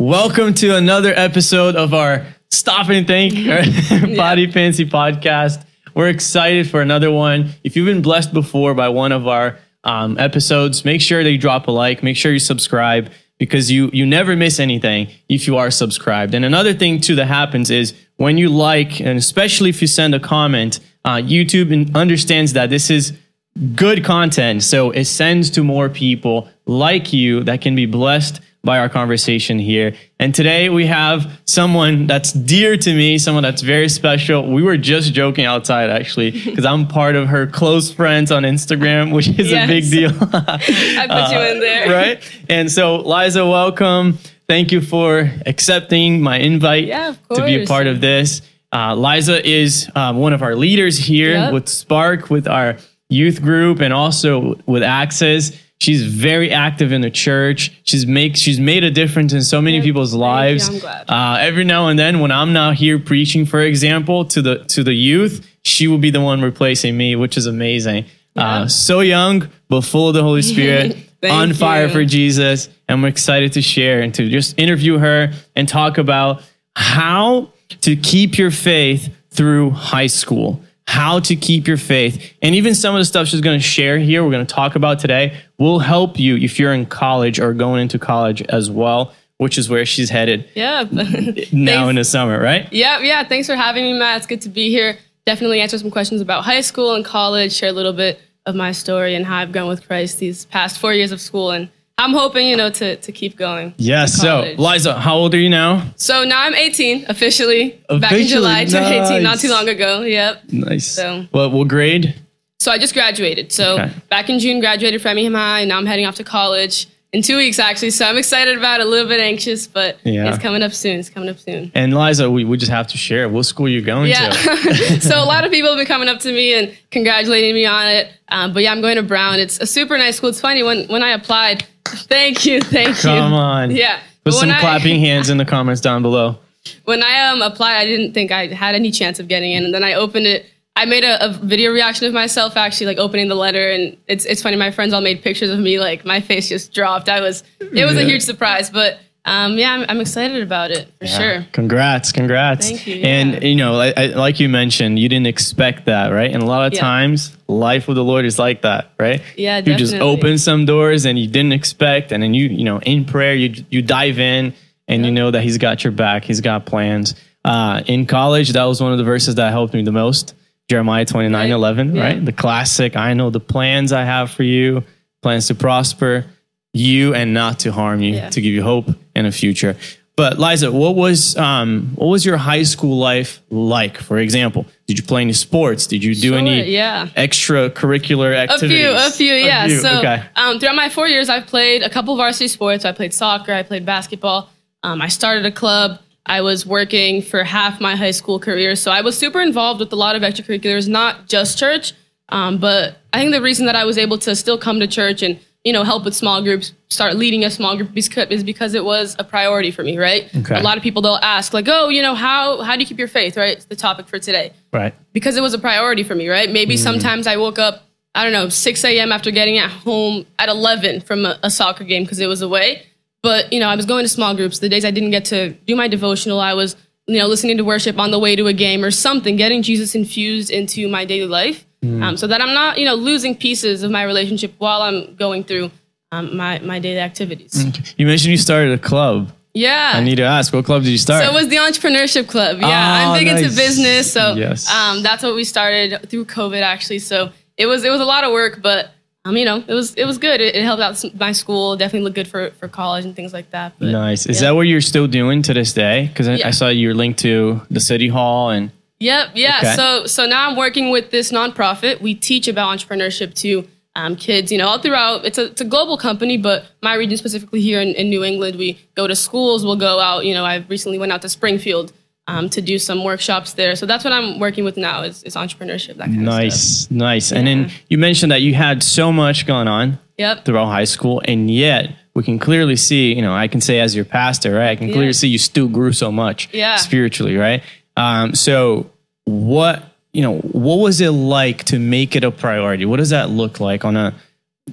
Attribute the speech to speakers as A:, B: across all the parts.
A: Welcome to another episode of our Stop and Think Body Fancy podcast. We're excited for another one. If you've been blessed before by one of our um, episodes, make sure that you drop a like, make sure you subscribe because you you never miss anything if you are subscribed. And another thing too that happens is when you like, and especially if you send a comment, uh, YouTube understands that this is good content, so it sends to more people like you that can be blessed by our conversation here. And today we have someone that's dear to me, someone that's very special. We were just joking outside actually, because I'm part of her close friends on Instagram, which is yes. a big deal.
B: I put uh, you in there.
A: Right? And so, Liza, welcome. Thank you for accepting my invite
B: yeah,
A: to be a part of this. Uh, Liza is um, one of our leaders here yep. with Spark, with our youth group, and also with Access. She's very active in the church. She's make she's made a difference in so many yeah, people's lives.
B: You, I'm glad.
A: Uh, every now and then, when I'm not here preaching, for example, to the to the youth, she will be the one replacing me, which is amazing. Yeah. Uh, so young, but full of the Holy Spirit, on fire
B: you.
A: for Jesus, and we're excited to share and to just interview her and talk about how to keep your faith through high school how to keep your faith. And even some of the stuff she's going to share here, we're going to talk about today, will help you if you're in college or going into college as well, which is where she's headed.
B: Yeah.
A: now in the summer, right?
B: Yeah, yeah. Thanks for having me, Matt. It's good to be here. Definitely answer some questions about high school and college, share a little bit of my story and how I've gone with Christ these past four years of school and I'm hoping, you know, to, to keep going.
A: Yes. So, Liza, how old are you now?
B: So now I'm 18 officially. officially Back in July, turned 18 not too long ago. Yep.
A: Nice. So, what, what grade?
B: So I just graduated. So okay. back in June, graduated from Framingham High. And now I'm heading off to college in two weeks actually. So I'm excited about it, a little bit anxious, but yeah. it's coming up soon. It's coming up soon.
A: And Liza, we, we just have to share what school you're going
B: yeah.
A: to.
B: so a lot of people have been coming up to me and congratulating me on it. Um, but yeah, I'm going to Brown. It's a super nice school. It's funny when when I applied. Thank you, thank
A: Come
B: you.
A: Come on.
B: Yeah.
A: Put some I, clapping hands in the comments down below.
B: When I um applied, I didn't think I had any chance of getting in, and then I opened it I made a, a, video reaction of myself actually like opening the letter and it's it's funny my friends all made pictures of me like my face just dropped. I was it was yeah. a huge surprise but um, yeah I'm, I'm, excited about it for yeah. sure.
A: Congrats congrats.
B: Thank you, yeah.
A: and you know I, I, like you mentioned you didn't expect that right? And a lot of times life with the Lord is like that right?
B: Yeah
A: you
B: definitely.
A: just open some doors and you didn't expect and then you you know in prayer you you dive in and you know that he's got your back he's got plans. Uh, in college that was one of the verses that helped me the most Jeremiah 29 right. 11, yeah. right? The classic, I know the plans I have for you, plans to prosper you and not to harm you, yeah. to give you hope and a future. But Liza, what was um, what was your high school life like? For example, did you play any sports? Did you do
B: sure,
A: any
B: yeah.
A: extracurricular activities?
B: A few, a few, yeah. A few. So okay. um, throughout my four years, I've played a couple varsity sports. I played soccer, I played basketball. Um, I started a club. I was working for half my high school career. So I was super involved with a lot of extracurriculars, not just church. Um, but I think the reason that I was able to still come to church and, you know, help with small groups, start leading a small group is because it was a priority for me, right? Okay. A lot of people, they'll ask like, oh, you know, how, how do you keep your faith, right? It's the topic for today.
A: Right.
B: Because it was a priority for me, right? Maybe mm-hmm. sometimes I woke up, I don't know, 6 a.m. after getting at home at 11 from a, a soccer game because it was away but, you know, I was going to small groups. The days I didn't get to do my devotional, I was, you know, listening to worship on the way to a game or something, getting Jesus infused into my daily life mm. um, so that I'm not, you know, losing pieces of my relationship while I'm going through um, my, my daily activities.
A: Mm. You mentioned you started a club.
B: Yeah.
A: I need to ask, what club did you start?
B: So it was the entrepreneurship club. Yeah. Oh, I'm big
A: nice.
B: into business. So
A: yes.
B: um, that's what we started through COVID actually. So it was, it was a lot of work, but um, you know, it was it was good. It, it helped out my school. Definitely looked good for, for college and things like that.
A: But, nice. Is yeah. that what you're still doing to this day? Because I, yeah. I, saw you're linked to the city hall and.
B: Yep. Yeah. Okay. So so now I'm working with this nonprofit. We teach about entrepreneurship to um, kids. You know, all throughout. It's a it's a global company, but my region specifically here in, in New England, we go to schools. We'll go out. You know, I recently went out to Springfield um, to do some workshops there. So that's what I'm working with now is, is entrepreneurship. That kind
A: nice, nice. Yeah. And then you mentioned that you had so much going on
B: yep.
A: throughout high school, and yet we can clearly see, you know, I can say as your pastor, right? I can clearly yeah. see you still grew so much
B: yeah.
A: spiritually, right? Um, so what, you know, what was it like to make it a priority? What does that look like on a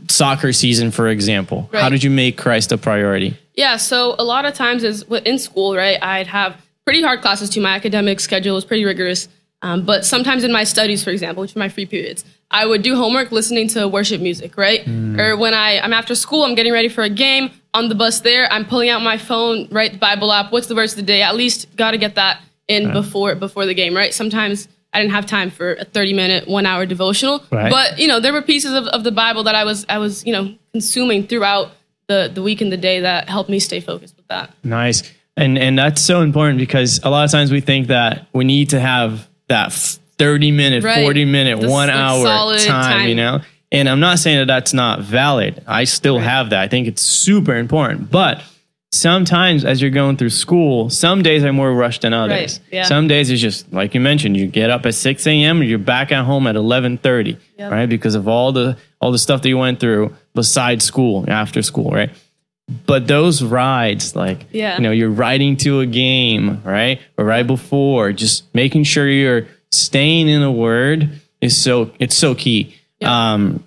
A: soccer season, for example? Right. How did you make Christ a priority?
B: Yeah, so a lot of times is in school, right? I'd have pretty hard classes too. My academic schedule was pretty rigorous. Um, but sometimes in my studies, for example, which are my free periods, I would do homework listening to worship music, right? Mm. Or when I, I'm after school, I'm getting ready for a game. On the bus there, I'm pulling out my phone, right? The Bible app. What's the verse of the day? At least got to get that in before before the game, right? Sometimes I didn't have time for a 30 minute, one hour devotional. Right. But, you know, there were pieces of, of the Bible that I was, I was, you know, consuming throughout the, the week and the day that helped me stay focused with that.
A: Nice. And, and that's so important because a lot of times we think that we need to have that 30 minute, right. 40 minute, the, one hour time, time, you know? And I'm not saying that that's not valid. I still right. have that. I think it's super important. But sometimes as you're going through school, some days are more rushed than others. Right. Yeah. Some days it's just like you mentioned, you get up at 6 a.m. and you're back at home at 11:30, yep. right? Because of all the all the stuff that you went through besides school, after school, right? But those rides, like yeah. you know, you're riding to a game, right? Or right before, just making sure you're staying in the word is so it's so key. Yep. Um,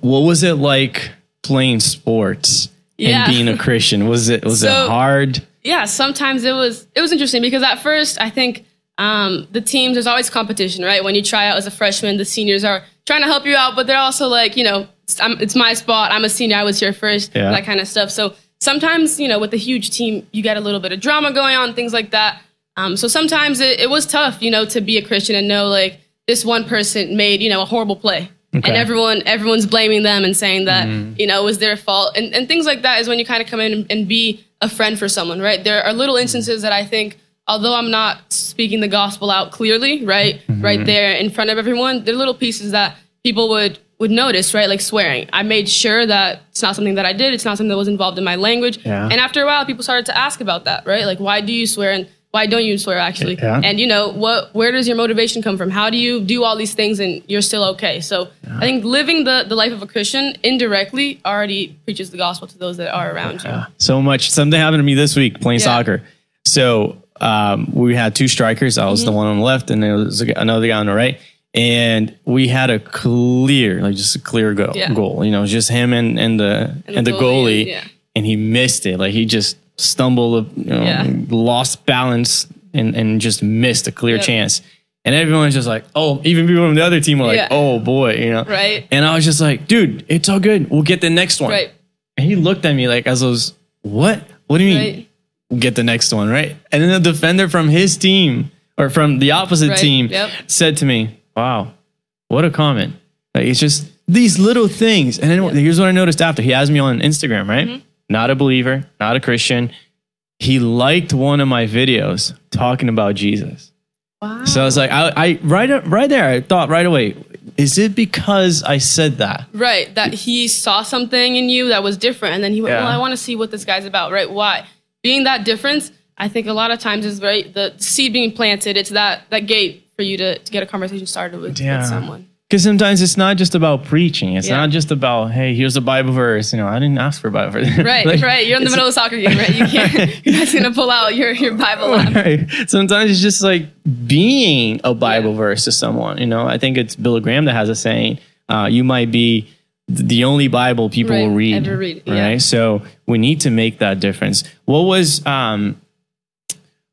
A: what was it like playing sports? yeah. and being a Christian? Was it was so, it hard?
B: Yeah, sometimes it was it was interesting because at first I think um, the teams there's always competition, right? When you try out as a freshman, the seniors are trying to help you out, but they're also like, you know, it's, it's my spot. I'm a senior. I was here first. Yeah. That kind of stuff. So sometimes, you know, with a huge team, you get a little bit of drama going on, things like that. Um, so sometimes it, it was tough, you know, to be a Christian and know like this one person made, you know, a horrible play Okay. And everyone everyone's blaming them and saying that mm. you know it was their fault and, and things like that is when you kind of come in and, and be a friend for someone, right? There are little instances that I think, although I'm not speaking the gospel out clearly, right, mm-hmm. right there in front of everyone, there are little pieces that people would would notice, right? Like swearing. I made sure that it's not something that I did. It's not something that was involved in my language. Yeah. And after a while, people started to ask about that, right? Like, why do you swear? And why don't you swear actually? Yeah. And you know, what where does your motivation come from? How do you do all these things and you're still okay? So yeah. I think living the, the life of a Christian indirectly already preaches the gospel to those that are around you.
A: So much. Something happened to me this week playing soccer. So um, we had two strikers. I was mm-hmm. the one on the left and there was another guy on the right. And we had a clear, like just a clear goal. goal. You know, just him and, and the and, and the, goalie. goalie and he missed it. Like he just stumbled, you know, yeah. lost balance, and, and just missed a clear yep. chance. And everyone's just like, oh, even people from the other team were like, yeah. oh boy, you know?
B: Right.
A: And I was just like, dude, it's all good. We'll get the next one.
B: Right.
A: And he looked at me like, as I was, what? What do you mean? Right. We'll get the next one, right? And then the defender from his team or from the opposite right. team yep. said to me, wow, what a comment. Like, it's just these little things. And then yep. here's what I noticed after he has me on Instagram, right? Mm-hmm not a believer, not a Christian. He liked one of my videos talking about Jesus. Wow. So I was like, I, I right, right there, I thought right away, is it because I said that?
B: Right, that he saw something in you that was different, and then he went, yeah. "Well, I want to see what this guy's about." Right? Why? Being that difference, I think a lot of times is right. The seed being planted. It's that that gate for you to, to get a conversation started with, yeah. with someone.
A: Because sometimes it's not just about preaching. It's yeah. not just about, hey, here's a Bible verse. You know, I didn't ask for a Bible verse.
B: Right, like, right. You're in the middle of a soccer game, right? You can't, you're not going to pull out your, your Bible app. Right.
A: Sometimes it's just like being a Bible yeah. verse to someone. You know, I think it's Bill Graham that has a saying, uh, you might be the only Bible people right. will read.
B: Ever read.
A: Yeah. Right. So we need to make that difference. What was, um,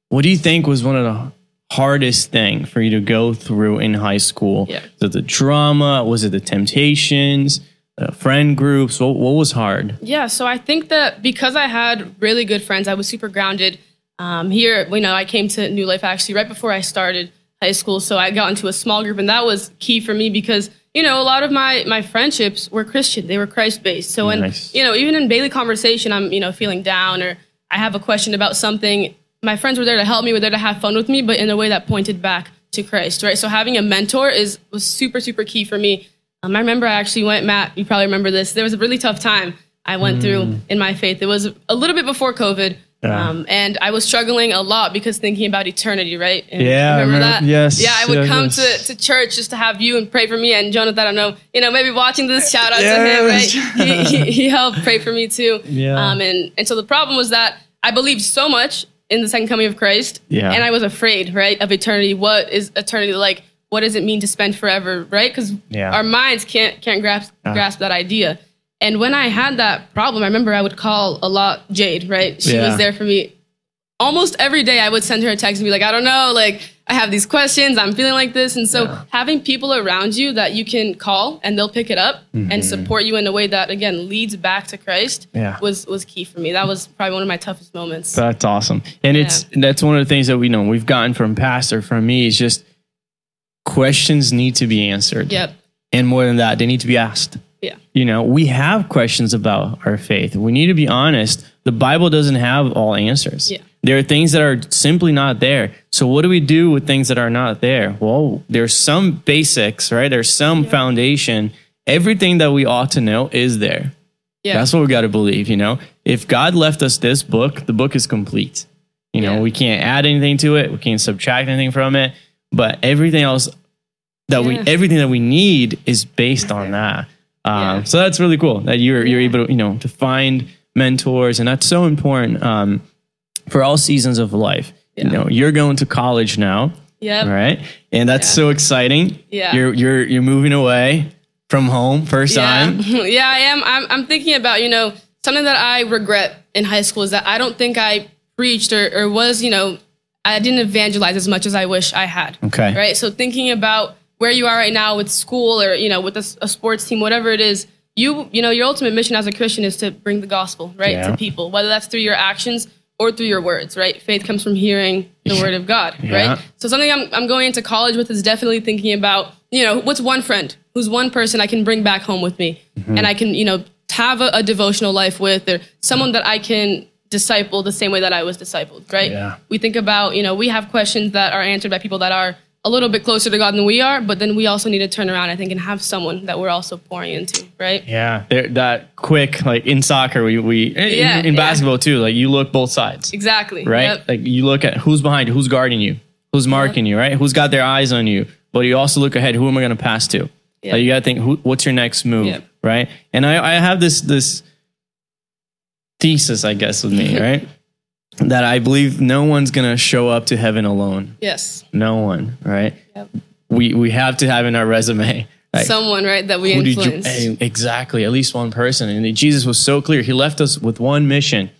A: what do you think was one of the hardest thing for you to go through in high school?
B: Yeah.
A: The drama? Was it the temptations? Uh, friend groups? What, what was hard?
B: Yeah, so I think that because I had really good friends, I was super grounded. Um, here, you know, I came to New Life actually right before I started high school, so I got into a small group, and that was key for me because you know a lot of my my friendships were Christian, they were Christ based. So when nice. you know even in daily conversation, I'm you know feeling down or I have a question about something, my friends were there to help me, were there to have fun with me, but in a way that pointed back to Christ, right? So having a mentor is was super, super key for me. Um, I remember I actually went, Matt, you probably remember this. There was a really tough time I went mm. through in my faith. It was a little bit before COVID. Yeah. Um, and I was struggling a lot because thinking about eternity, right? And
A: yeah, remember, remember, that? Yes.
B: Yeah, I would come yes. to, to church just to have you and pray for me. And Jonathan, I don't know, you know, maybe watching this, shout out to him, right? he, he, he, helped pray for me too. Yeah. Um, and, and so the problem was that I believed so much in the second coming of Christ.
A: Yeah.
B: And I was afraid, right, of eternity. What is eternity like? What does it mean to spend forever, right? Because yeah. our minds can't can't grasp uh. grasp that idea. And when I had that problem, I remember I would call a lot Jade, right? She
A: Yeah.
B: was there for me almost every day. I would send her a text and be like, I don't know, like I have these questions, I'm feeling like this. And so
A: Yeah.
B: having people around you that you can call and they'll pick it up and support you in a way that again leads back to Christ
A: Mm-hmm. Yeah.
B: was was key for me. That was probably one of my toughest moments.
A: That's awesome. And it's that's one of the things that we know we've gotten from pastor from me is just questions need to be answered.
B: Yep.
A: And more than that, they need to be asked.
B: Yeah.
A: You know, we have questions about our faith. We need to be honest. The Bible doesn't have all answers.
B: Yeah.
A: There are things that are simply not there. So what do we do with things that are not there? Well, there's some basics, right? There's some foundation. Everything that we ought to know is there.
B: Yeah.
A: That's what we got to believe, you know? If God left us this book, the book is complete. You know,
B: Yeah.
A: we can't add anything to it, we can't subtract anything from it, but everything else that we everything that we need is based on that. Um,
B: Yeah.
A: so that's really cool that you're you're able to, you know, to find mentors and that's so important um, for all seasons of life. You know, you're going to college now,
B: Yep.
A: right? And that's
B: Yeah.
A: so exciting.
B: Yeah.
A: You're you're you're moving away from home first time.
B: Yeah, yeah, I am. I'm, I'm thinking about you know something that I regret in high school is that I don't think I preached or, or was you know I didn't evangelize as much as I wish I had.
A: Okay.
B: Right. So thinking about where you are right now with school or you know with a sports team, whatever it is, you you know your ultimate mission as a Christian is to bring the gospel right
A: Yeah.
B: to people, whether that's through your actions or through your words. Right. Faith comes from hearing the word of God.
A: Yeah.
B: Right. So something I'm, I'm going into college with is definitely thinking about, you know, what's one friend, who's one person I can bring back home with me
A: Mm-hmm.
B: and I can, you know, have a, a devotional life with or someone that I can disciple the same way that I was discipled, right?
A: Yeah.
B: We think about, you know, we have questions that are answered by people that are a little bit closer to God than we are, but then we also need to turn around, I think, and have someone that we're also pouring into, right?
A: Yeah, there- that quick like in soccer we we in,
B: Yeah,
A: in
B: yeah.
A: basketball too. Like you look both sides,
B: Exactly.
A: right?
B: Yep.
A: Like you look at who's behind you, who's guarding you, who's marking you, right? Who's got their eyes on you. But you also look ahead. Who am I going to pass to?
B: Yeah.
A: Like you got to think, who, what's your next move,
B: Yeah.
A: right? And I, I have this this thesis, I guess, with me, right? That I believe no one's going to show up to heaven alone.
B: Yes.
A: No one, right?
B: Yep.
A: We we have to have in our resume. Like,
B: Someone, right, that we
A: you
B: influence.
A: eh, exactly at least one person and jesus was so clear he left us with one mission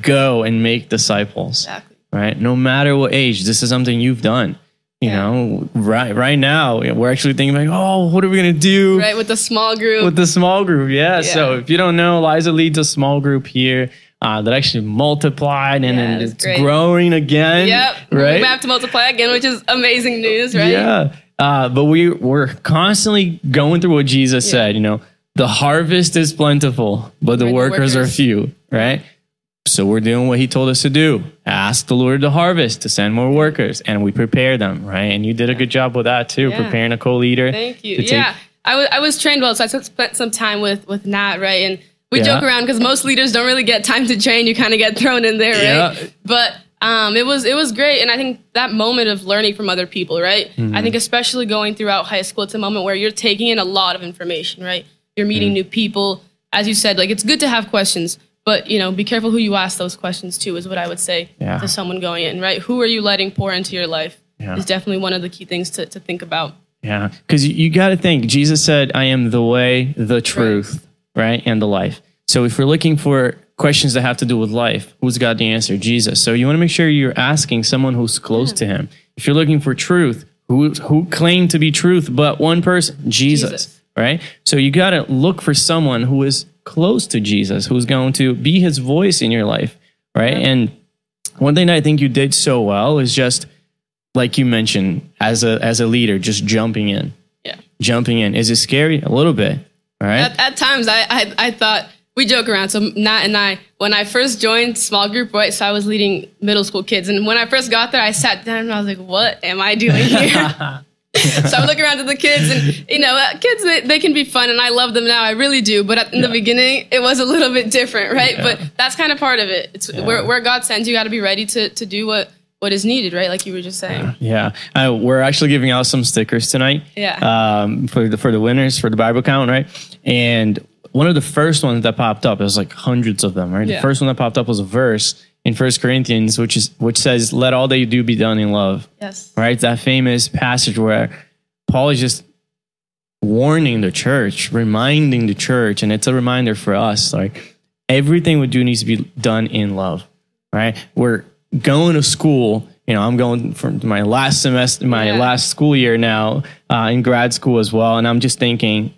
A: go and make disciples
B: exactly.
A: right no matter what age this is something you've done you
B: Yeah.
A: know right right now we're actually thinking like oh what are we gonna do
B: Right, with the small group.
A: with the small group yeah. so if you don't know eliza leads a small group here uh, that actually multiplied and,
B: Yeah,
A: and
B: it's great.
A: growing again
B: Yep.
A: right
B: We have to multiply again, which is amazing news, right?
A: yeah. Uh, but we we're constantly going through what Jesus
B: Yeah.
A: said. You know, the harvest is plentiful, but the
B: Right, the
A: workers, are few. Right. So we're doing what He told us to do: ask the Lord to harvest to send more workers, and we prepare them. Right. And you did a good job with that too,
B: Yeah.
A: preparing a co-leader.
B: Thank you.
A: take-
B: Yeah, I was I was trained well, so I spent some time with with Nat, right? And we
A: Yeah.
B: joke around because most leaders don't really get time to train. You kind of get thrown in there, right?
A: Yeah.
B: But um, it was it was great, and I think that moment of learning from other people, right?
A: Mm-hmm.
B: I think especially going throughout high school, it's a moment where you're taking in a lot of information, right? You're meeting
A: Mm.
B: new people, as you said. Like it's good to have questions. But you know, be careful who you ask those questions to. Is what I would say
A: Yeah.
B: to someone going in, right? Who are you letting pour into your life?
A: Yeah.
B: Is definitely one of the key things to, to think about.
A: Yeah, because you, you got to think. Jesus said, "I am the way, the truth, right, and the life." So if we're looking for questions that have to do with life, who's got the answer? Jesus. So you want to make sure you're asking someone who's close to Him. If you're looking for truth, who who claimed to be truth, but one person, Jesus,
B: Jesus.
A: right? So you got to look for someone who is close to Jesus, who's going to be His voice in your life, right? And one thing I think you did so well is just like you mentioned as a as a leader, just jumping in
B: Yeah.
A: jumping in. Is it scary? A little bit. Right.
B: At, at times, I, I I thought we joke around. So Nat and I, when I first joined small group, right? So I was leading middle school kids, and when I first got there, I sat down and I was like, "What am I doing here?" so I would look around to the kids, and you know, uh, kids they, they can be fun, and I love them now. I really do. But at, in the beginning, it was a little bit different, right?
A: Yeah.
B: But that's kind of part of it. It's where, where God sends you, got to be ready to to do what what is needed, right? Like you were just saying.
A: yeah. Uh, we're actually giving out some stickers tonight.
B: Yeah.
A: Um, for the for the winners for the Bible count, right? And one of the first ones that popped up, was like hundreds of them, right? The first one that popped up was a verse in First Corinthians, which is which says, "Let all that you do be done in love."
B: Yes.
A: Right? That famous passage where Paul is just warning the church, reminding the church, and it's a reminder for us like everything we do needs to be done in love, right? We're going to school. You know, I'm going from my last semester, my yeah. last school year now uh, in grad school as well, and I'm just thinking,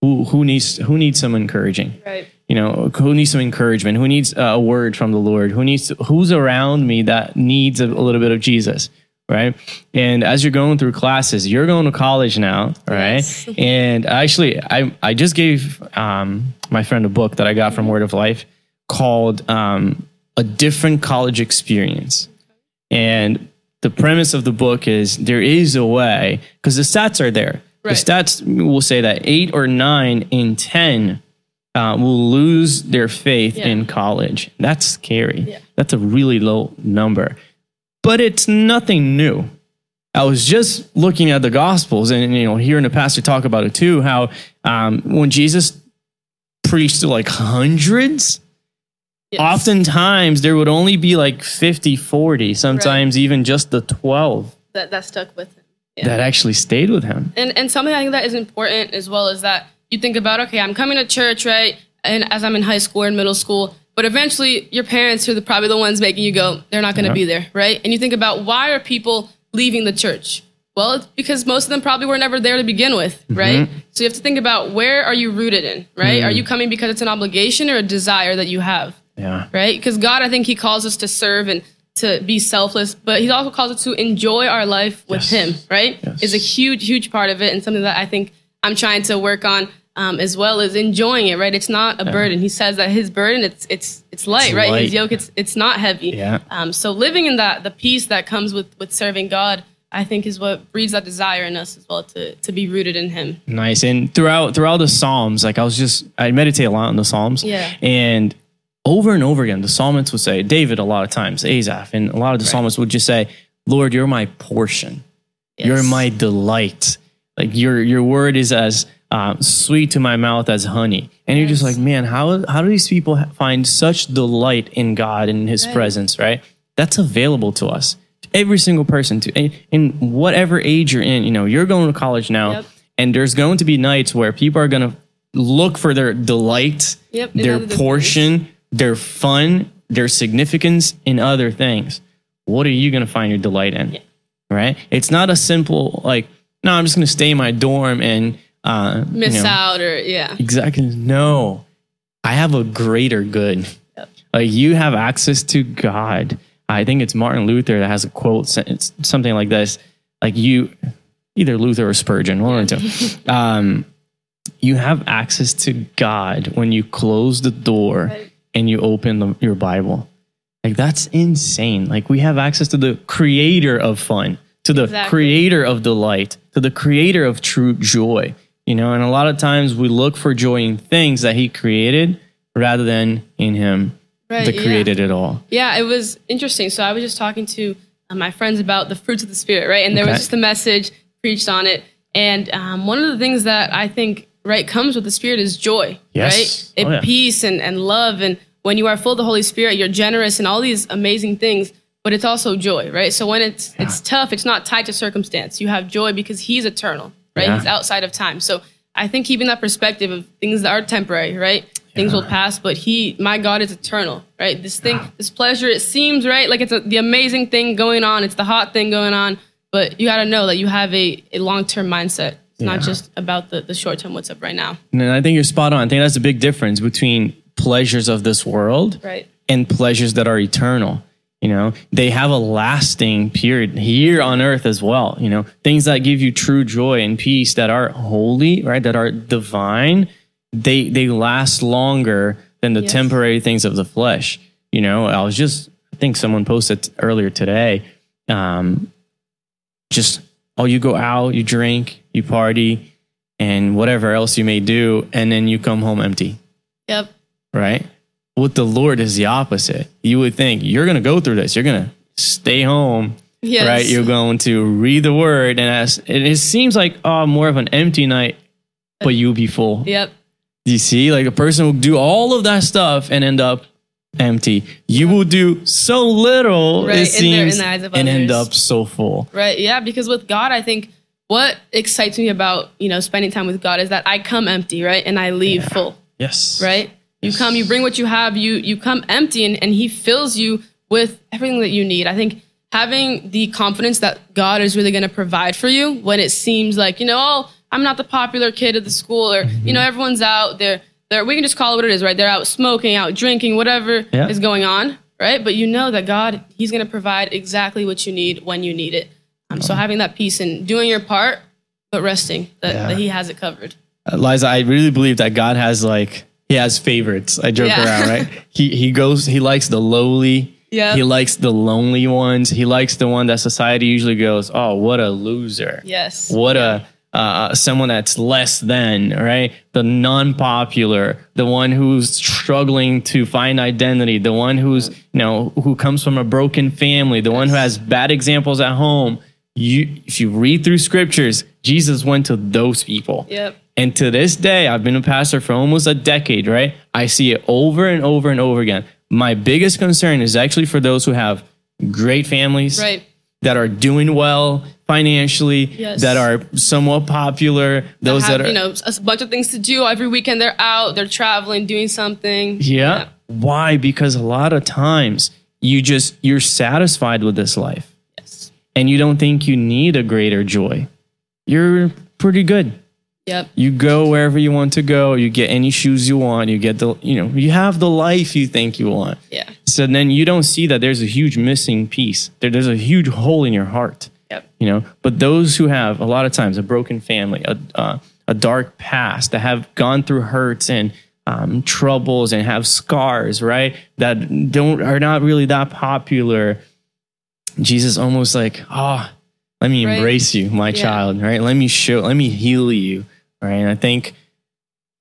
A: who who needs who needs some encouraging?
B: Right.
A: You know, who needs some encouragement? Who needs a word from the Lord? Who needs who's around me that needs a, a little bit of Jesus? right? And as you're going through classes, you're going to college now, right? Yes. and actually, I I just gave um, my friend a book that I got from Word of Life called um, "A Different College Experience," and the premise of the book is there is a way because the stats are there. Right. The stats will say that eight or nine in ten uh, will lose their faith yeah. in college. That's scary. Yeah. That's a really low number but it's nothing new. I was just looking at the Gospels and you know hearing the pastor talk about it too. How um, when Jesus preached to like hundreds, yes. oftentimes there would only be like 50, 40, sometimes right. even just the twelve
B: that that stuck with him.
A: Yeah. That actually stayed with him.
B: And and something I think that is important as well is that you think about okay, I'm coming to church right, and as I'm in high school or in middle school, but eventually, your parents are the, probably the ones making you go, they're not going to yeah. be there, right? And you think about why are people leaving the church? Well, it's because most of them probably were never there to begin with, mm-hmm. right? Mm-hmm. So you have to think about where are you rooted in, right? Mm. Are you coming because it's an obligation or a desire that you have?
A: Yeah.
B: Right? Because God, I think He calls us to serve and to be selfless, but He also calls us to enjoy our life with yes. Him, right? Yes. Is a huge, huge part of it and something that I think I'm trying to work on um, as well as enjoying it. Right, it's not a yeah. burden. He says that his burden it's it's it's light, it's right? Light. His yoke it's it's not heavy.
A: Yeah.
B: Um, so living in that the peace that comes with with serving God. I think is what breeds that desire in us as well to to be rooted in Him.
A: Nice. And throughout throughout the Psalms, like I was just I meditate a lot on the Psalms.
B: Yeah.
A: And over and over again, the psalmists would say, David a lot of times, Asaph, and a lot of the right. psalmists would just say, Lord, you're my portion. Yes. You're my delight. Like your your word is as uh, sweet to my mouth as honey. And yes. you're just like, man, how how do these people find such delight in God and in His right. presence? Right? That's available to us, to every single person, to in, in, whatever age you're in. You know, you're going to college now, yep. and there's going to be nights where people are going to look for their delight,
B: yep,
A: their portion. Their fun, their significance in other things. What are you going to find your delight in? Yeah. Right? It's not a simple like, no, I'm just going to stay in my dorm and uh,
B: miss you know, out or yeah.
A: Exactly. No, I have a greater good. Yep. Like you have access to God. I think it's Martin Luther that has a quote. It's something like this. Like you, either Luther or Spurgeon, one or two. Um, you have access to God when you close the door right. And you open the, your Bible. Like that's insane. Like we have access to the creator of fun, to the exactly. creator of delight, to the creator of true joy. You know, and a lot of times we look for joy in things that he created rather than in him right, that created
B: yeah.
A: it all.
B: Yeah, it was interesting. So I was just talking to uh, my friends about the fruits of the spirit, right? And there okay. was just a message preached on it. And um, one of the things that I think right comes with the spirit is joy,
A: yes.
B: right? It, oh, yeah. Peace and, and love. And when you are full of the Holy Spirit, you're generous and all these amazing things but it's also joy, right? So when it's yeah. it's tough, it's not tied to circumstance. You have joy because he's eternal, right? Yeah. He's outside of time. So I think keeping that perspective of things that are temporary, right? Things will pass, but he, my God, is eternal, right? This thing, this pleasure, it seems right, like it's a, the amazing thing going on, it's the hot thing going on, but you got to know that you have a, a long term mindset. Yeah. not just about the, the short term, what's up right now.
A: And I think you're spot on. I think that's a big difference between pleasures of this world
B: right.
A: and pleasures that are eternal you know they have a lasting period here on earth as well you know things that give you true joy and peace that are holy right that are divine they they last longer than the yes. temporary things of the flesh you know i was just i think someone posted earlier today um just oh you go out you drink you party and whatever else you may do and then you come home empty
B: yep
A: right with the Lord is the opposite. You would think you're going to go through this. You're going to stay home, yes. right? You're going to read the word, and as it seems like oh, more of an empty night, but you'll be full.
B: Yep.
A: Do you see? Like a person will do all of that stuff and end up empty. You will do so little, right. it seems, and end up so full.
B: Right. Yeah. Because with God, I think what excites me about you know spending time with God is that I come empty, right, and I leave
A: Yeah.
B: full,
A: Yes.
B: right? You come, you bring what you have, you you come empty, and, and He fills you with everything that you need. I think having the confidence that God is really going to provide for you when it seems like you know, oh, I'm not the popular kid at the school, or
A: Mm-hmm.
B: you know, everyone's out there. They're, we can just call it what it is, right? They're out smoking, out drinking, whatever
A: Yeah.
B: is going on, right? But you know that God, He's going to provide exactly what you need when you need it. Um, so having that peace and doing your part, but resting that,
A: Yeah.
B: that He has it covered.
A: Uh, Liza, I really believe that God has like he has favorites. I joke
B: Yeah.
A: around, right? He he goes he likes the lowly.
B: Yeah.
A: He likes the lonely ones. He likes the one that society usually goes, "Oh, what a loser."
B: Yes.
A: What a uh, someone that's less than, right? The non-popular, the one who's struggling to find identity, the one who's, you know, who comes from a broken family, the one who has bad examples at home. You if you read through scriptures, Jesus went to those people.
B: Yep.
A: And to this day, I've been a pastor for almost a decade, right? I see it over and over and over again. My biggest concern is actually for those who have great families
B: Right.
A: that are doing well financially,
B: Yes.
A: that are somewhat popular, those
B: have,
A: that are
B: you know a bunch of things to do every weekend. They're out. They're traveling, doing something.
A: yeah. Why? Because a lot of times you just you're satisfied with this life
B: Yes.
A: and you don't think you need a greater joy. You're pretty good.
B: Yep.
A: You go wherever you want to go. You get any shoes you want. You get the, you know, you have the life you think you want.
B: Yeah.
A: So then you don't see that there's a huge missing piece. There, there's a huge hole in your heart.
B: Yep.
A: You know, but those who have a lot of times a broken family, a uh, a dark past, that have gone through hurts and um, troubles and have scars, right? That don't are not really that popular. Jesus almost like, oh, let me
B: Right.
A: embrace you, my
B: Yeah.
A: child, right? Let me show, let me heal you, right? And I think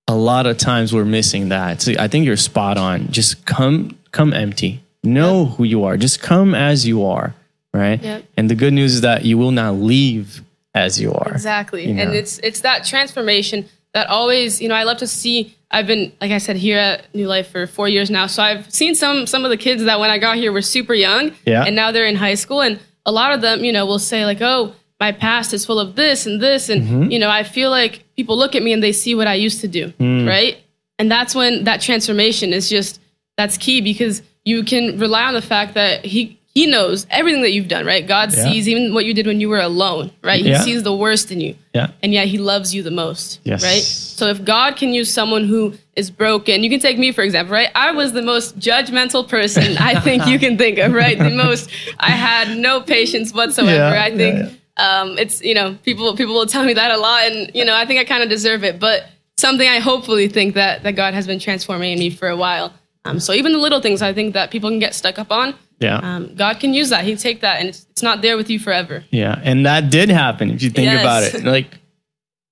A: a lot of times we're missing that. So I think you're spot on. Just come, come empty. Know who you are. Just come as you are, right?
B: Yep.
A: And the good news is that you will not leave as you are.
B: Exactly.
A: You know.
B: And it's it's that transformation that always, you know, I love to see I've been like I said here at New Life for 4 years now. So I've seen some some of the kids that when I got here were super young
A: Yeah.
B: and now they're in high school and a lot of them, you know, will say like, "Oh, my past is full of this and this and
A: Mm-hmm.
B: you know, I feel like people look at me and they see what I used to do,
A: Mm.
B: right? And that's when that transformation is just that's key because you can rely on the fact that he he knows everything that you've done, right? God
A: Yeah.
B: sees even what you did when you were alone, right? He
A: Yeah.
B: sees the worst in you
A: Yeah.
B: and yet he loves you the most
A: Yes.
B: right so if god can use someone who is broken you can take me for example right i was the most judgmental person i think you can think of right the most i had no patience whatsoever
A: Yeah,
B: i think um, it's you know people people will tell me that a lot and you know i think i kind of deserve it but something i hopefully think that that god has been transforming in me for a while um, so even the little things i think that people can get stuck up on
A: Yeah.
B: um, god can use that he take that and it's, it's not there with you forever
A: Yeah, and that did happen if you think
B: Yes.
A: about it. Like,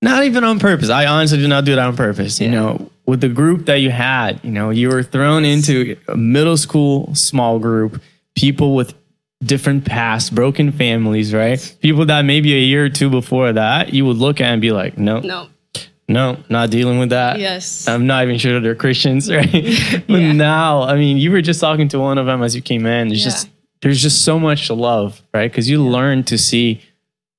A: not even on purpose. I honestly did not do it on purpose. You know, with the group that you had, you know, you were thrown into a middle school small group, people with different past, broken families, right? People that maybe a year or two before that, you would look at and be like, no, no,
B: no
A: not dealing with that.
B: yes
A: I'm not even sure that they're Christians, right? but
B: Yeah.
A: now, I mean, you were just talking to one of them as you came in. There's
B: Yeah.
A: just there's just so much love, right? Because you learn to see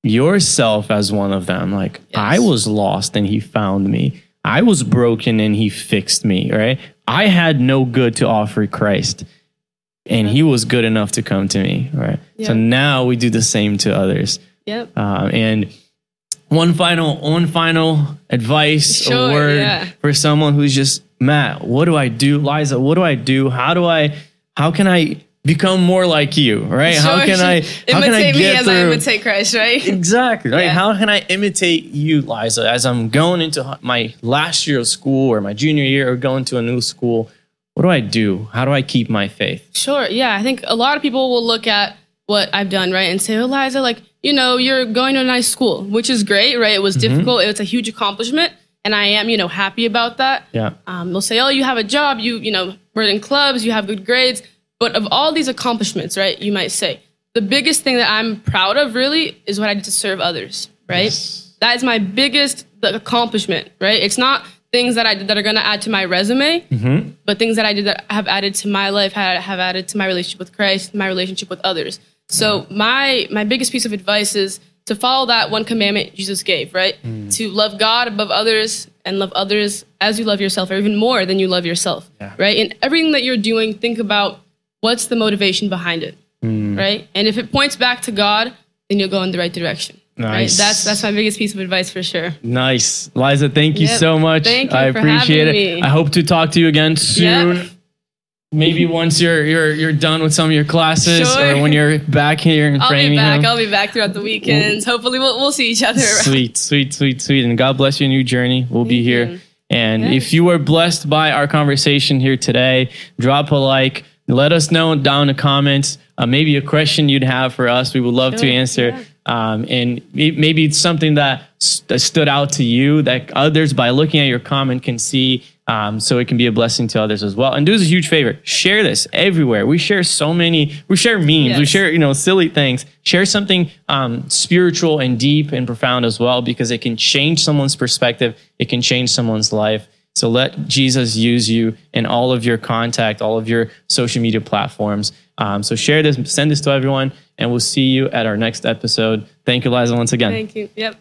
A: yourself as one of them. Like I was lost and he found me. I was broken and he fixed me, right? I had no good to offer Christ. And he was good enough to come to me, right? So now we do the same to others.
B: yep
A: Um, and one final, one final advice,
B: Sure,
A: a word
B: yeah.
A: for someone who's just Matt. What do I do, Liza? What do I do? How do I? How can I become more like you? Right? how can
B: sure.
A: I? How can I
B: imitate me as I
A: through?
B: imitate Christ, right?
A: Exactly. Right.
B: Yeah.
A: How can I imitate you, Liza, as I'm going into my last year of school or my junior year or going to a new school? What do I do? How do I keep my faith?
B: Sure. Yeah. I think a lot of people will look at what I've done, right, and say, oh, Liza, like, you know, you're going to a nice school, which is great, right? It was
A: Mm-hmm.
B: difficult. It was a huge accomplishment. And I am, you know, happy about that.
A: Yeah.
B: Um, they'll say, oh, you have a job, you, you know, we're in clubs, you have good grades. But of all these accomplishments, right, you might say, the biggest thing that I'm proud of really is what I did to serve others, right?
A: Yes.
B: That is my biggest the accomplishment, right? It's not things that I did that are going to add to my resume,
A: Mm-hmm.
B: but things that I did that have added to my life, have added to my relationship with Christ, my relationship with others. So my my biggest piece of advice is to follow that one commandment Jesus gave, right? Mm. To love God above others and love others as you love yourself, or even more than you love yourself, yeah. right? In everything that you're doing, think about what's the motivation behind it, mm. right? And if it points back to God, then you'll go in the right direction. Nice. Right? That's that's my biggest piece of advice for sure.
A: Nice, Liza. Thank you yep. so much. Thank you I appreciate it. Me. I hope to talk to you again soon. Yep. Maybe once you're you're you're done with some of your classes, sure. or when you're back here in
B: I'll
A: Framingham.
B: I'll be back. I'll be back throughout the weekends. Hopefully, we'll we'll see each other. Around.
A: Sweet, sweet, sweet, sweet, and God bless you new journey. We'll Thank be here. You. And if you were blessed by our conversation here today, drop a like. Let us know down in the comments. Uh, maybe a question you'd have for us. We would love sure. to answer. Yeah. Um, and maybe it's something that, that stood out to you that others, by looking at your comment, can see um, so it can be a blessing to others as well. And do us a huge favor: share this everywhere. We share so many. We share memes. Yes. We share you know silly things. Share something um, spiritual and deep and profound as well, because it can change someone's perspective. It can change someone's life. So let Jesus use you in all of your contact, all of your social media platforms. Um, so share this, send this to everyone, and we'll see you at our next episode. Thank you, Liza, once again.
B: Thank you. Yep.